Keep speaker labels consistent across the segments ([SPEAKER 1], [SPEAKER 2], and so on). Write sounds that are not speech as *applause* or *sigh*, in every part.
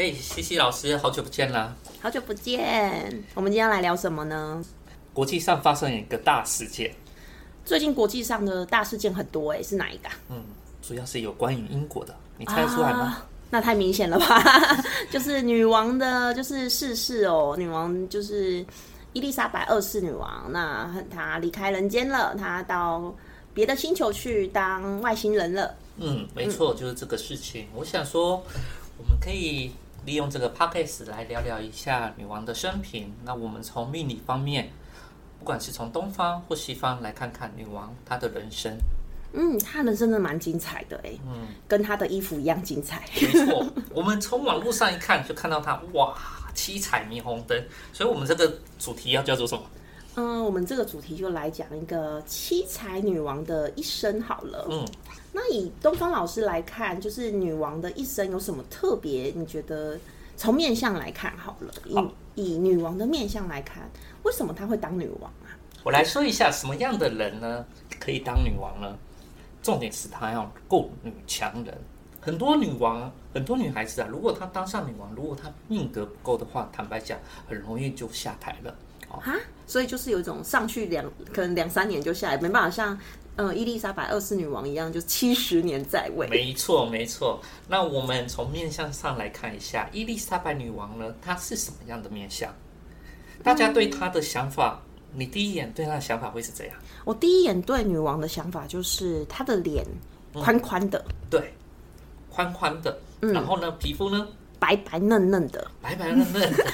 [SPEAKER 1] 嘿，西西老师，好久不见啦！
[SPEAKER 2] 好久不见，我们今天来聊什么呢？
[SPEAKER 1] 国际上发生一个大事件，
[SPEAKER 2] 最近国际上的大事件很多哎，是哪一个？
[SPEAKER 1] 嗯，主要是有关于英国的，你猜得出来吗？
[SPEAKER 2] 啊那太明显了吧？*laughs* 就是女王的，就是逝世哦。女王就是伊丽莎白二世女王，那她离开人间了，她到别的星球去当外星人了。
[SPEAKER 1] 嗯，没错，就是这个事情。我想说，我们可以利用这个 podcast 来聊聊一下女王的生平。那我们从命理方面，不管是从东方或西方来看看女王她的人生。
[SPEAKER 2] 嗯，她人生真的蛮精彩的哎，嗯，跟她的衣服一样精彩。
[SPEAKER 1] 没错，*laughs* 我们从网络上一看就看到她，哇，七彩霓虹灯。所以，我们这个主题要叫做什么？
[SPEAKER 2] 嗯，我们这个主题就来讲一个七彩女王的一生好了。
[SPEAKER 1] 嗯，
[SPEAKER 2] 那以东方老师来看，就是女王的一生有什么特别？你觉得从面相来看好了，以以女王的面相来看，为什么她会当女王啊？
[SPEAKER 1] 我来说一下什么样的人呢可以当女王呢？重点是她要够女强人。很多女王，很多女孩子啊，如果她当上女王，如果她命格不够的话，坦白讲，很容易就下台了。
[SPEAKER 2] 啊，所以就是有一种上去两可能两三年就下来，没办法像呃伊丽莎白二世女王一样，就七十年在位。
[SPEAKER 1] 没错，没错。那我们从面相上来看一下，伊丽莎白女王呢，她是什么样的面相？大家对她的想法，你第一眼对她的想法会是怎样？
[SPEAKER 2] 我第一眼对女王的想法就是她的脸宽宽的，
[SPEAKER 1] 对，宽宽的，然后呢，皮肤呢，
[SPEAKER 2] 白白嫩嫩的，
[SPEAKER 1] 白白嫩嫩的，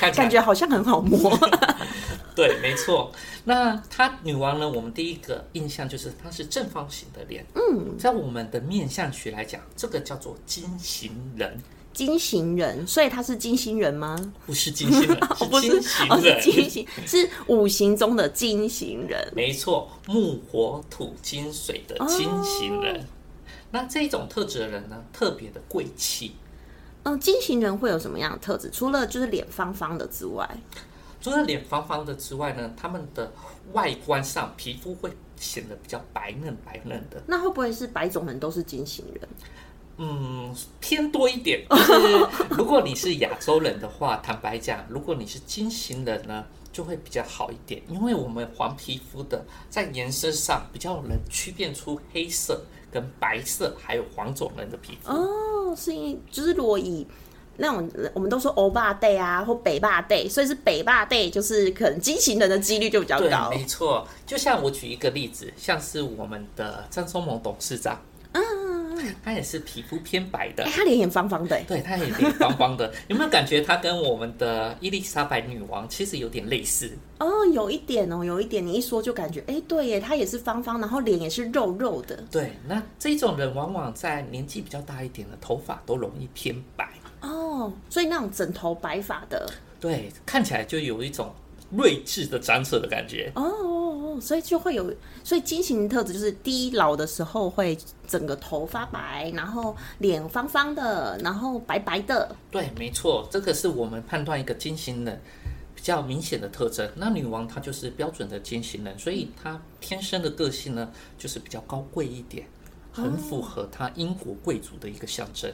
[SPEAKER 1] 看
[SPEAKER 2] 感觉好像很好摸。*laughs*
[SPEAKER 1] 对，没错。那她女王呢？我们第一个印象就是她是正方形的脸。嗯，在我们的面相学来讲，这个叫做金型人。
[SPEAKER 2] 金型人，所以他是金星人吗？
[SPEAKER 1] 不是金星人，*laughs* 是金型
[SPEAKER 2] 哦，是
[SPEAKER 1] 人。
[SPEAKER 2] 金星，是五行中的金型人。
[SPEAKER 1] 没错，木火土金水的金型人。那这种特质的人呢，特别的贵气。
[SPEAKER 2] 嗯，金型人会有什么样的特质？除了就是脸方方的之外，
[SPEAKER 1] 除了脸方方的之外呢，他们的外观上皮肤会显得比较白嫩白嫩的。
[SPEAKER 2] 那会不会是白种人都是金型人？
[SPEAKER 1] 嗯，偏多一点。就是 *laughs* 如果你是亚洲人的话，坦白讲，如果你是金型人呢，就会比较好一点，因为我们黄皮肤的在颜色上比较能区辨出黑色跟白色，还有黄种人的皮肤。
[SPEAKER 2] 哦，是因为就是如果以那种我们都说欧巴 day 啊，或北霸 day，所以是北霸 day，就是可能激情人的几率就比较，高。
[SPEAKER 1] 没错。就像我举一个例子，像是我们的张忠谋董事长，嗯，他也是皮肤偏白的
[SPEAKER 2] 哎、。他脸也方方的、哎
[SPEAKER 1] 对，她也脸方方的，*laughs* 有没有感觉她跟我们的伊丽莎白女王其实有点类似？
[SPEAKER 2] 哦，有一点哦，有一点，你一说就感觉，哎、对耶，他也是方方，然后脸也是肉肉的。
[SPEAKER 1] 对，那这种人往往在年纪比较大一点的，头发都容易偏白，
[SPEAKER 2] 哦，所以那种枕头白发的，
[SPEAKER 1] 对，看起来就有一种睿智的长者的感觉。
[SPEAKER 2] 哦所以就会有，所以金型特质就是第一老的时候会整个头发白，然后脸方方的，然后白白的。
[SPEAKER 1] 对，没错，这个是我们判断一个金型人比较明显的特征。那女王她就是标准的金型人，所以她天生的个性呢，就是比较高贵一点，很符合她英国贵族的一个象征。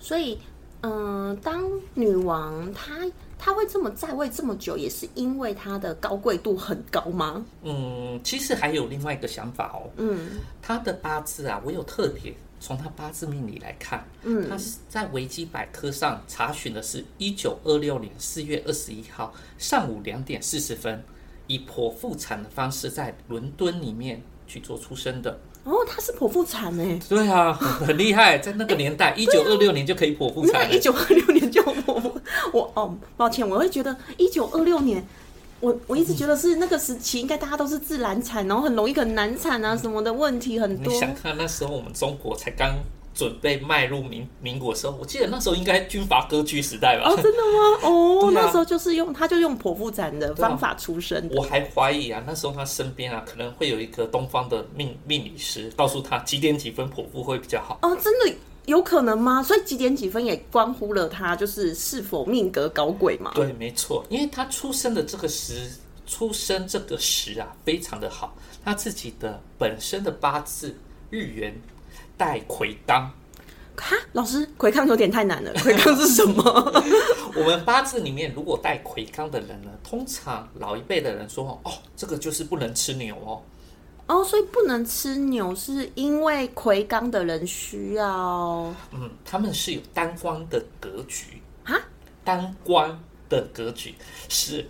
[SPEAKER 2] 所以，嗯、当女王她她会这么在位这么久，也是因为他的高贵度很高吗？
[SPEAKER 1] 嗯，其实还有另外一个想法哦。
[SPEAKER 2] 嗯，
[SPEAKER 1] 他的八字啊，我有特别从他八字命理来看，嗯，他是在维基百科上查询的是一九二六年四月二十一号上午两点四十分，以剖腹产的方式在伦敦里面去做出生的。
[SPEAKER 2] 哦，她是剖腹产哎，
[SPEAKER 1] 对啊，很很厉害，在那个年代，一九二六年就可以剖腹产了
[SPEAKER 2] 一。九二六年就剖腹，我哦，抱歉，我会觉得一九二六年。我我一直觉得是那个时期，应该大家都是自然产，然后很容易很难产啊，什么的问题很多
[SPEAKER 1] 你。想看那时候我们中国才刚准备迈入民民国的时候，我记得那时候应该军阀割据时代吧？
[SPEAKER 2] 哦，真的吗？哦，*laughs*
[SPEAKER 1] 啊
[SPEAKER 2] 那时候就是用他就用剖腹产的方法出生的。
[SPEAKER 1] 我还怀疑啊，那时候他身边啊可能会有一个东方的命命理师，告诉他几点几分剖腹会比较好。
[SPEAKER 2] 哦，真的有可能吗？所以几点几分也关乎了他就是是否命格搞鬼嘛？
[SPEAKER 1] 对，没错，因为他出生的这个时，出生这个时啊非常的好，他自己的本身的八字日元带魁罡，
[SPEAKER 2] 哈，老师，魁罡有点太难了，*laughs* 魁罡是什么？*laughs*
[SPEAKER 1] 我们八字里面如果带魁罡的人呢，通常老一辈的人说哦，这个就是不能吃牛哦。
[SPEAKER 2] 哦，所以不能吃牛，是因为魁罡的人需要。
[SPEAKER 1] 嗯，他们是有当官的格局
[SPEAKER 2] 啊，
[SPEAKER 1] 当官的格局是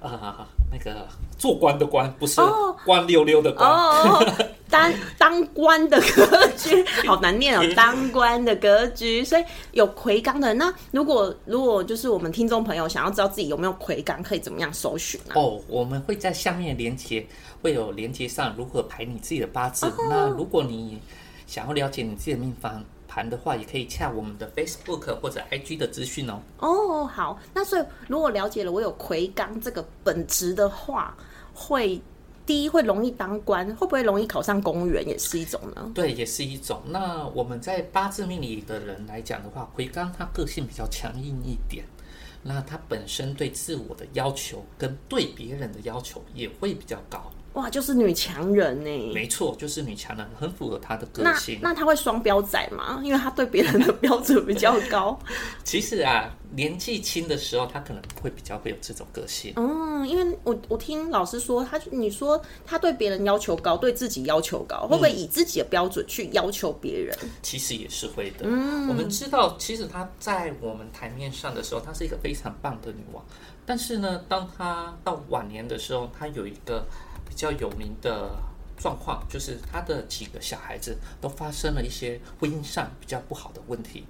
[SPEAKER 1] 啊，那个做官的官，不是官溜溜的官。
[SPEAKER 2] 哦，当 *laughs* 当官的格局 *laughs* 好难念哦，当官的格局，所以有魁罡的。那如果如果就是我们听众朋友想要知道自己有没有魁罡，可以怎么样搜寻呢？
[SPEAKER 1] 哦，我们会在下面连接。会有连接上如何排你自己的八字。那如果你想要了解你自己的命方盘的话，也可以洽我们的 Facebook 或者 IG 的资讯哦。
[SPEAKER 2] 哦，好，那所以如果了解了我有魁罡这个本职的话，会第一会容易当官，会不会容易考上公务员，也是一种呢？
[SPEAKER 1] 对，也是一种。那我们在八字命理的人来讲的话，魁罡他个性比较强硬一点。那他本身对自我的要求跟对别人的要求也会比较高。
[SPEAKER 2] 哇，就是女强人呢。
[SPEAKER 1] 没错，就是女强人，很符合她的个性。
[SPEAKER 2] 那那他会双标仔吗？因为她对别人的标准比较高。*laughs*
[SPEAKER 1] 其实啊，年纪轻的时候，她可能会比较会有这种个性。
[SPEAKER 2] 嗯，因为我我听老师说，她你说她对别人要求高，对自己要求高，会不会以自己的标准去要求别人？
[SPEAKER 1] 其实也是会的。嗯，我们知道，其实她在我们台面上的时候，她是一个非常棒的女王。但是呢，当她到晚年的时候，她有一个。比较有名的状况，就是他的几个小孩子都发生了一些婚姻上比较不好的问题，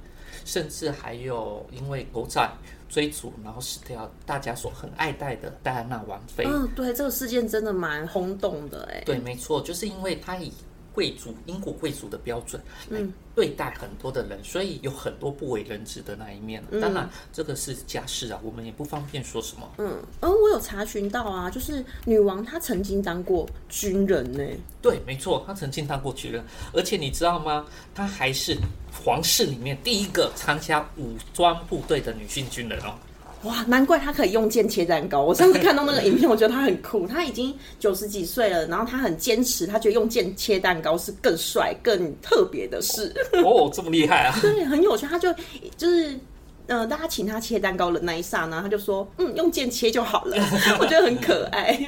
[SPEAKER 1] 甚至还有因为狗仔追逐，然后死掉大家所很爱戴的戴安娜王妃。
[SPEAKER 2] 嗯，对，这个事件真的蛮轰动的，哎。
[SPEAKER 1] 对，没错，就是因为他以。贵族英国贵族的标准来对待很多的人，所以有很多不为人知的那一面。当然，这个是家事啊，我们也不方便说什么。
[SPEAKER 2] 嗯，而我有查询到啊，就是女王她曾经当过军人呢。
[SPEAKER 1] 对，没错，她曾经当过军人，而且你知道吗？她还是皇室里面第一个参加武装部队的女性军人哦。
[SPEAKER 2] 哇，难怪他可以用剑切蛋糕。*laughs* 我上次看到那个影片，我觉得他很酷。他已经九十几岁了，然后他很坚持，他觉得用剑切蛋糕是更帅、更特别的事。*laughs*
[SPEAKER 1] 哦，这么厉害啊！*laughs*
[SPEAKER 2] 对，很有趣。他就就是，呃，大家请他切蛋糕的那一刹那，他就说：“嗯，用剑切就好了。”我觉得很可爱。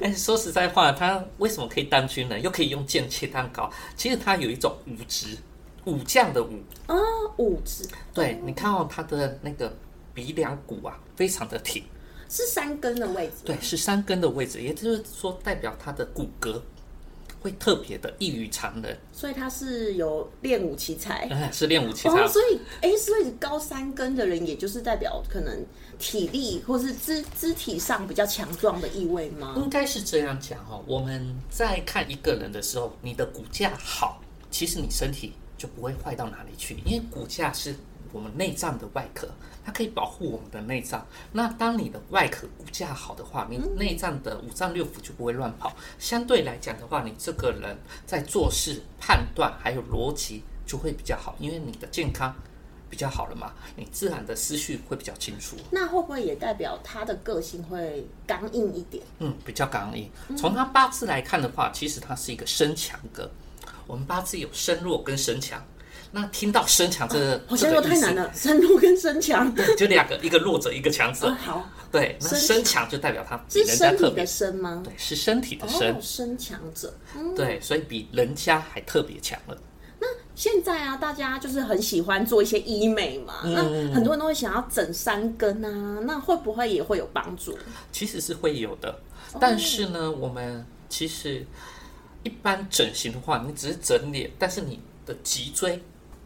[SPEAKER 1] 哎，说实在话，他为什么可以当军人，又可以用剑切蛋糕？其实他有一种武职，武将的武
[SPEAKER 2] 啊，武职。
[SPEAKER 1] 对，你看到他的那个。鼻梁骨啊，非常的挺，
[SPEAKER 2] 是三根的位置。
[SPEAKER 1] 对，是三根的位置，也就是说，代表他的骨骼会特别的异于常人。
[SPEAKER 2] 所以他是有练武奇才，
[SPEAKER 1] 是练武奇才。
[SPEAKER 2] 所以，哎，所以高三根的人，也就是代表可能体力或是肢肢体上比较强壮的意味吗？
[SPEAKER 1] 应该是这样讲哈。我们在看一个人的时候，你的骨架好，其实你身体就不会坏到哪里去，因为骨架是我们内脏的外壳。它可以保护我们的内脏。那当你的外壳骨架好的话，你内脏的五脏六腑就不会乱跑。相对来讲的话，你这个人在做事、判断还有逻辑就会比较好，因为你的健康比较好了嘛，你自然的思绪会比较清楚。
[SPEAKER 2] 那会不会也代表他的个性会刚硬一点？
[SPEAKER 1] 嗯，比较刚硬。从他八字来看的话，其实他是一个身强格。我们八字有身弱跟身强。那听到身强这个，
[SPEAKER 2] 好像又太难了。身弱跟身强，
[SPEAKER 1] 就两个，一个弱者，一个强者。
[SPEAKER 2] 好，
[SPEAKER 1] 对，那身强就代表他
[SPEAKER 2] 是身体的身吗？
[SPEAKER 1] 对，是身体的身。
[SPEAKER 2] 身强者，
[SPEAKER 1] 对，所以比人家还特别强了。
[SPEAKER 2] 那现在啊，大家就是很喜欢做一些医美嘛，那很多人都会想要整三根啊，那会不会也会有帮助？
[SPEAKER 1] 其实是会有的，但是呢，我们其实一般整形的话，你只是整脸，但是你的脊椎。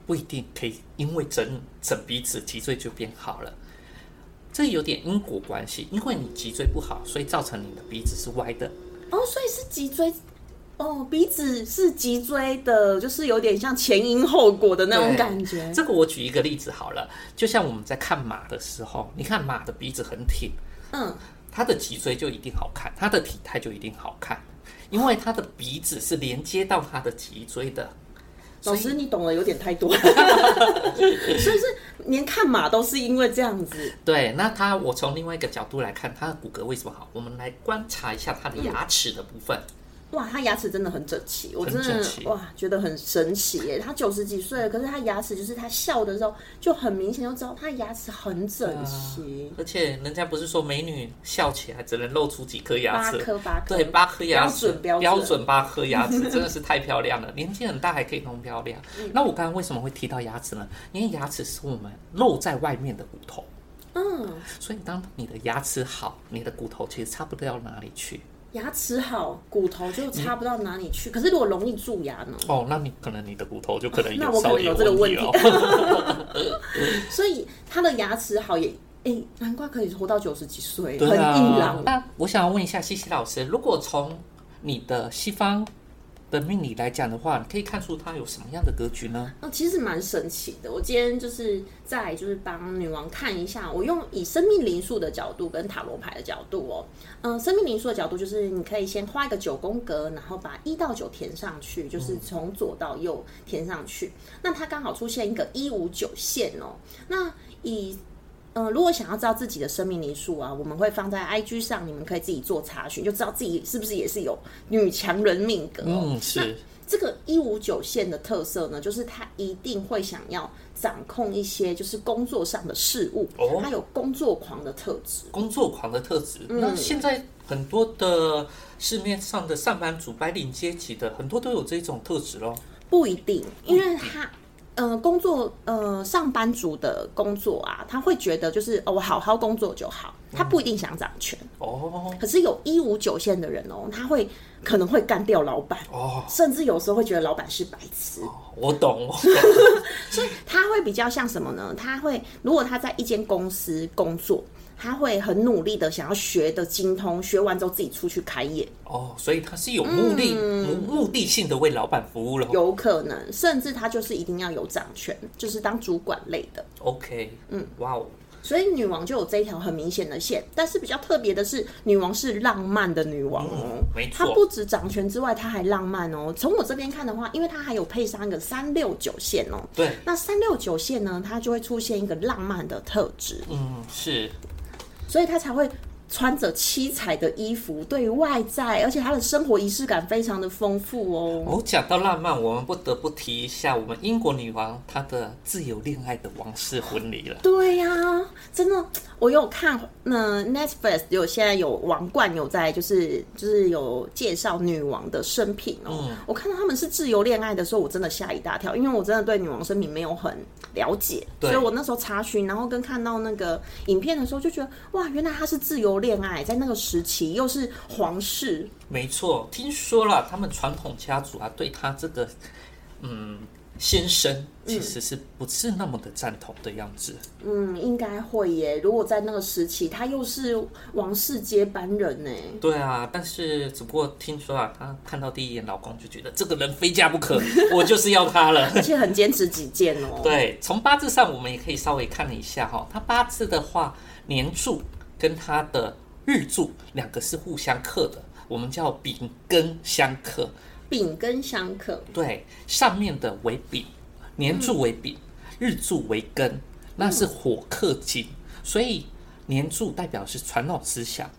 [SPEAKER 1] 不一定可以，因为整整鼻子脊椎就变好了，这有点因果关系。因为你脊椎不好，所以造成你的鼻子是歪的。
[SPEAKER 2] 哦，所以是脊椎，哦，鼻子是脊椎的，就是有点像前因后果的那种感觉。
[SPEAKER 1] 这个我举一个例子好了，就像我们在看马的时候，你看马的鼻子很挺，嗯，它的脊椎就一定好看，它的体态就一定好看，因为它的鼻子是连接到它的脊椎的。
[SPEAKER 2] 老师，你懂得有点太多，*laughs* 所以是连看马都是因为这样子。
[SPEAKER 1] 对，那他我从另外一个角度来看，他的骨骼为什么好？我们来观察一下他的牙齿的部分。
[SPEAKER 2] 哇，他牙齿真的很整齐，我真的
[SPEAKER 1] 很整齐
[SPEAKER 2] 哇觉得很神奇耶。他九十几岁了，可是他牙齿就是他笑的时候就很明显就知道他牙齿很整齐，
[SPEAKER 1] 而且人家不是说美女笑起来只能露出几颗牙齿八，
[SPEAKER 2] 颗八颗，
[SPEAKER 1] 对，八颗牙齿，
[SPEAKER 2] 标准标准
[SPEAKER 1] 八颗牙齿，真的是太漂亮了。*laughs* 年纪很大还可以那么漂亮。
[SPEAKER 2] 嗯
[SPEAKER 1] 那我刚刚为什么会提到牙齿呢？因为牙齿是我们露在外面的骨头，
[SPEAKER 2] 嗯，
[SPEAKER 1] 所以当你的牙齿好，你的骨头其实差不到哪里去。
[SPEAKER 2] 牙齿好，骨头就差不到哪里去。可是如果容易蛀牙呢？
[SPEAKER 1] 哦，那你可能你的骨头就可能
[SPEAKER 2] 那我可能
[SPEAKER 1] 有
[SPEAKER 2] 这个问题。*laughs* 所以他的牙齿好也，哎、难怪可以活到九十几岁，很硬朗。
[SPEAKER 1] 那我想要问一下西西老师，如果从你的西方的命理来讲的话，你可以看出它有什么样的格局呢？
[SPEAKER 2] 哦，其实蛮神奇的。我今天就是在就是帮女王看一下，我用以生命灵数的角度跟塔罗牌的角度哦，嗯、生命灵数的角度就是你可以先画一个九宫格，然后把一到九填上去，就是从左到右填上去。那它刚好出现一个一五九线哦。那以呃，如果想要知道自己的生命灵数啊，我们会放在 IG 上，你们可以自己做查询，就知道自己是不是也是有女强人命格哦。
[SPEAKER 1] 嗯，是
[SPEAKER 2] 这个一五九线的特色呢，就是他一定会想要掌控一些就是工作上的事物，
[SPEAKER 1] 哦
[SPEAKER 2] 他有工作狂的特质。
[SPEAKER 1] 工作狂的特质。
[SPEAKER 2] 嗯
[SPEAKER 1] 那现在很多的市面上的上班族、白领阶级的，很多都有这种特质咯。
[SPEAKER 2] 不一定，因为他呃工作呃上班族的工作啊，他会觉得就是哦我好好工作就好，他不一定想掌权。
[SPEAKER 1] 哦
[SPEAKER 2] 可是有一五九线的人哦，他会可能会干掉老板，
[SPEAKER 1] 哦，
[SPEAKER 2] 甚至有时候会觉得老板是白痴。
[SPEAKER 1] 我懂，我懂。*laughs*
[SPEAKER 2] 所以他会比较像什么呢？他会如果他在一间公司工作，他会很努力的想要学的精通，学完之后自己出去开业，
[SPEAKER 1] 哦，所以他是有目的、目目的性的为老板服务了。
[SPEAKER 2] 嗯有可能，甚至他就是一定要有掌权，就是当主管类的。
[SPEAKER 1] OK，嗯，哇哦，
[SPEAKER 2] 所以女王就有这一条很明显的线，但是比较特别的是，女王是浪漫的女王哦，
[SPEAKER 1] 没错。
[SPEAKER 2] 她不止掌权之外，她还浪漫哦。从我这边看的话，因为她还有配上一个三六九线哦，
[SPEAKER 1] 对，
[SPEAKER 2] 那三六九线呢，它就会出现一个浪漫的特质，
[SPEAKER 1] 嗯，是
[SPEAKER 2] 所以他才会穿着七彩的衣服，对于外在，而且她的生活仪式感非常的丰富哦。
[SPEAKER 1] 哦讲到浪漫，我们不得不提一下我们英国女王她的自由恋爱的王室婚礼了。
[SPEAKER 2] 对呀、真的，我有看，那 Netflix 有现在有王冠有在，就是就是有介绍女王的生平哦。
[SPEAKER 1] 嗯
[SPEAKER 2] 我看到他们是自由恋爱的时候，我真的吓一大跳，因为我真的对女王生平没有很了解，
[SPEAKER 1] 对
[SPEAKER 2] 所以我那时候查询，然后跟看到那个影片的时候，就觉得哇，原来她是自由恋爱，在那个时期又是皇室，
[SPEAKER 1] 没错，听说了，他们传统家族啊，对他这个嗯先生其实是不是那么的赞同的样子。
[SPEAKER 2] 嗯，应该会耶。如果在那个时期，他又是王室接班人呢。
[SPEAKER 1] 对啊，但是只不过听说啊，她看到第一眼老公就觉得这个人非嫁不可，*laughs* 我就是要他了。*laughs*
[SPEAKER 2] 而且很坚持己见哦。
[SPEAKER 1] 对，从八字上我们也可以稍微看了一下哈、他八字的话，年柱跟他的日柱两个是互相克的，我们叫丙庚相克。
[SPEAKER 2] 丙庚相克，
[SPEAKER 1] 对，上面的为丙，年柱为丙，日柱为庚，那是火克金，所以年柱代表是传统思想，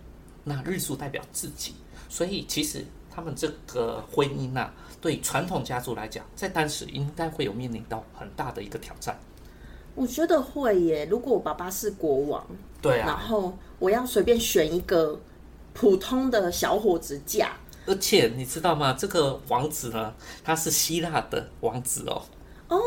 [SPEAKER 1] 那日柱代表自己，所以其实他们这个婚姻啊，对传统家族来讲，在当时应该会有面临到很大的一个挑战。
[SPEAKER 2] 我觉得会耶。如果我爸爸是国王，然
[SPEAKER 1] 对啊，
[SPEAKER 2] 后我要随便选一个普通的小伙子嫁，
[SPEAKER 1] 而且你知道吗？这个王子呢，他是希腊的王子哦。
[SPEAKER 2] 哦。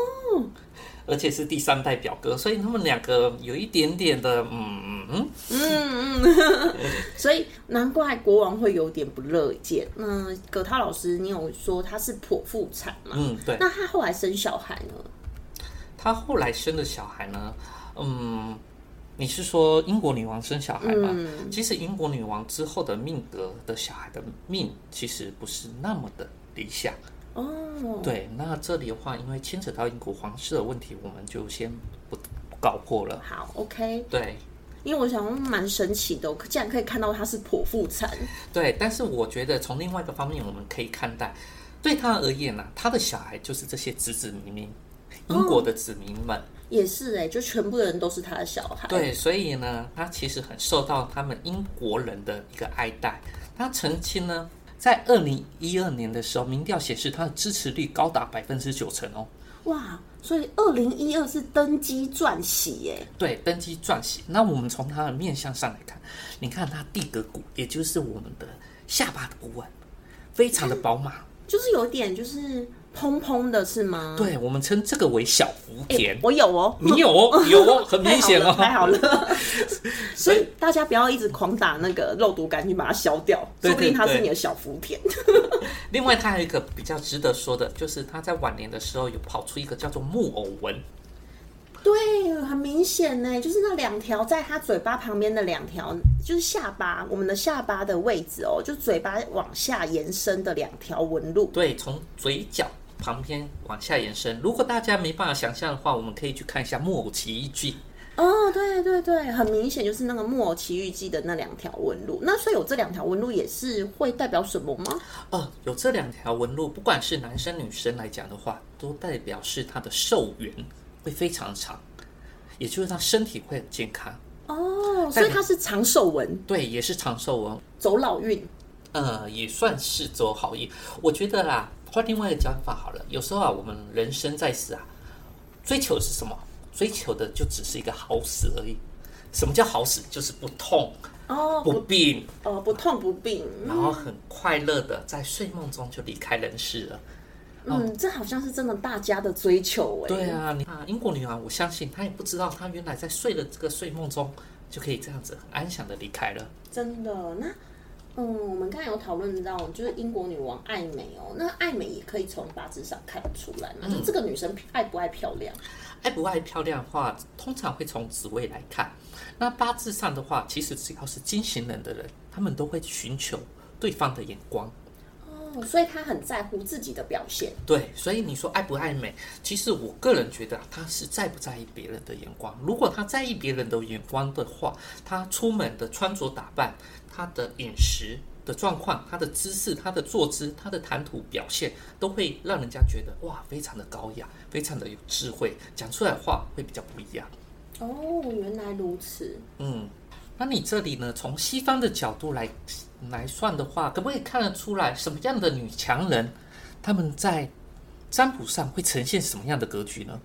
[SPEAKER 1] 而且是第三代表哥，所以他们两个有一点点的，嗯嗯嗯，*laughs*
[SPEAKER 2] 所以难怪国王会有点不乐见。那葛涛老师，你有说他是剖腹产吗？
[SPEAKER 1] 嗯，对。
[SPEAKER 2] 那他后来生小孩呢？
[SPEAKER 1] 他后来生的小孩呢，嗯，你是说英国女王生小孩吗？
[SPEAKER 2] 嗯
[SPEAKER 1] 其实英国女王之后的命格的小孩的命其实不是那么的理想。
[SPEAKER 2] 哦，
[SPEAKER 1] 对，那这里的话，因为牵扯到英国皇室的问题，我们就先不搞破了。
[SPEAKER 2] 好，OK。
[SPEAKER 1] 对
[SPEAKER 2] 因为我想说蛮神奇的，我竟然可以看到他是剖腹产。
[SPEAKER 1] 对，但是我觉得从另外一个方面，我们可以看待，对他而言呢、他的小孩就是这些子子民民，英国的子民们。
[SPEAKER 2] 也是哎、就全部的人都是他的小孩。，
[SPEAKER 1] 对，所以呢，他其实很受到他们英国人的一个爱戴。他曾经呢，在二零一二年的时候，民调显示他的支持率高达百分之九成哦。
[SPEAKER 2] 哇，所以二零一二是登基撰喜耶。
[SPEAKER 1] 对，登基撰喜。那我们从他的面相上来看，你看他地格骨，也就是我们的下巴的部分，非常的饱满。
[SPEAKER 2] 就是有点就是蓬蓬的，是吗？
[SPEAKER 1] 对，我们称这个为小福田。
[SPEAKER 2] 我有哦，
[SPEAKER 1] 你有哦，*laughs* 有哦，很明显哦，
[SPEAKER 2] 太好了。*laughs* 所以大家不要一直狂打那个肉毒杆菌把它消掉，说不定它是你的小福田。
[SPEAKER 1] 另外，它还有一个比较值得说的，就是他在晚年的时候有跑出一个叫做木偶纹。
[SPEAKER 2] 对，很明显呢，就是那两条在他嘴巴旁边的两条，就是下巴，我们的下巴的位置哦，就嘴巴往下延伸的两条纹路。
[SPEAKER 1] 对，从嘴角旁边往下延伸。如果大家没办法想象的话，我们可以去看一下《木偶奇遇记》。
[SPEAKER 2] 哦，对对对，很明显就是那个《木偶奇遇记》的那两条纹路。那所以有这两条纹路也是会代表什么吗？
[SPEAKER 1] 哦，有这两条纹路，不管是男生女生来讲的话，都代表是他的寿元。会非常长，也就是他身体会很健康
[SPEAKER 2] 哦，所以他是长寿纹，
[SPEAKER 1] 对，也是长寿纹，
[SPEAKER 2] 走老运，
[SPEAKER 1] 呃，也算是走好运。我觉得啦，换另外一个讲法好了，有时候啊，我们人生在世啊，追求是什么？追求的就只是一个好死而已。什么叫好死？就是不痛
[SPEAKER 2] 哦，
[SPEAKER 1] 不病
[SPEAKER 2] 哦，不痛不病，
[SPEAKER 1] 然后很快乐的在睡梦中就离开人世了。
[SPEAKER 2] 嗯，这好像是真的大家的追求哎。
[SPEAKER 1] 对啊，你看英国女王，我相信她也不知道，她原来在睡的这个睡梦中就可以这样子很安详的离开了。
[SPEAKER 2] 真的，那嗯，我们刚才有讨论到，就是英国女王爱美哦，那爱美也可以从八字上看出来嘛。就这个女生爱不爱漂亮？
[SPEAKER 1] 爱不爱漂亮的话，通常会从职位来看。那八字上的话，其实只要是金型人的人，他们都会寻求对方的眼光。
[SPEAKER 2] 所以他很在乎自己的表现。
[SPEAKER 1] 对，所以你说爱不爱美，其实我个人觉得他是在不在意别人的眼光。如果他在意别人的眼光的话，他出门的穿着打扮、他的饮食的状况、他的姿势、他的坐姿、他的谈吐表现，都会让人家觉得哇，非常的高雅，非常的有智慧，讲出来话会比较不一样。
[SPEAKER 2] 哦，原来如此。
[SPEAKER 1] 嗯，那你这里呢？从西方的角度来。来算的话，可不可以看得出来什么样的女强人，他们在占卜上会呈现什么样的格局呢？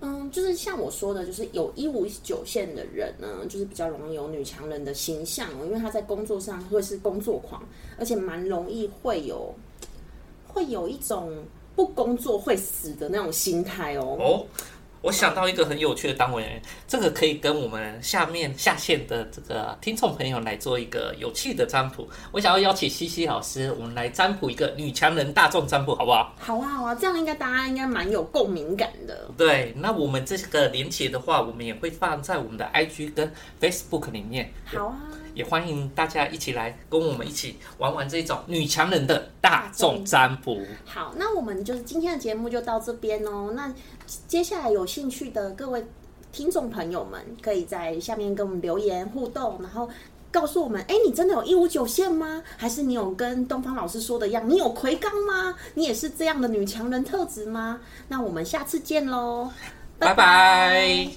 [SPEAKER 2] 嗯，就是像我说的，就是有一五九线的人呢，就是比较容易有女强人的形象哦，因为他在工作上会是工作狂，而且蛮容易会有会有一种不工作会死的那种心态哦。
[SPEAKER 1] 哦。我想到一个很有趣的单位，这个可以跟我们下面下线的这个听众朋友来做一个有趣的占卜。我想要邀请西西老师，我们来占卜一个女强人大众占卜，好不好？
[SPEAKER 2] 好啊，好啊，这样应该大家应该蛮有共鸣感的。
[SPEAKER 1] 对，那我们这个连接的话，我们也会放在我们的 IG 跟 Facebook 里面。
[SPEAKER 2] 好啊。
[SPEAKER 1] 也欢迎大家一起来跟我们一起玩玩这种女强人的大众占卜。
[SPEAKER 2] 好，那我们就是今天的节目就到这边哦。那接下来有兴趣的各位听众朋友们，可以在下面跟我们留言互动，然后告诉我们：哎，你真的有一五九线吗？还是你有跟东方老师说的一样，你有魁罡吗？你也是这样的女强人特质吗？那我们下次见喽，
[SPEAKER 1] 拜拜。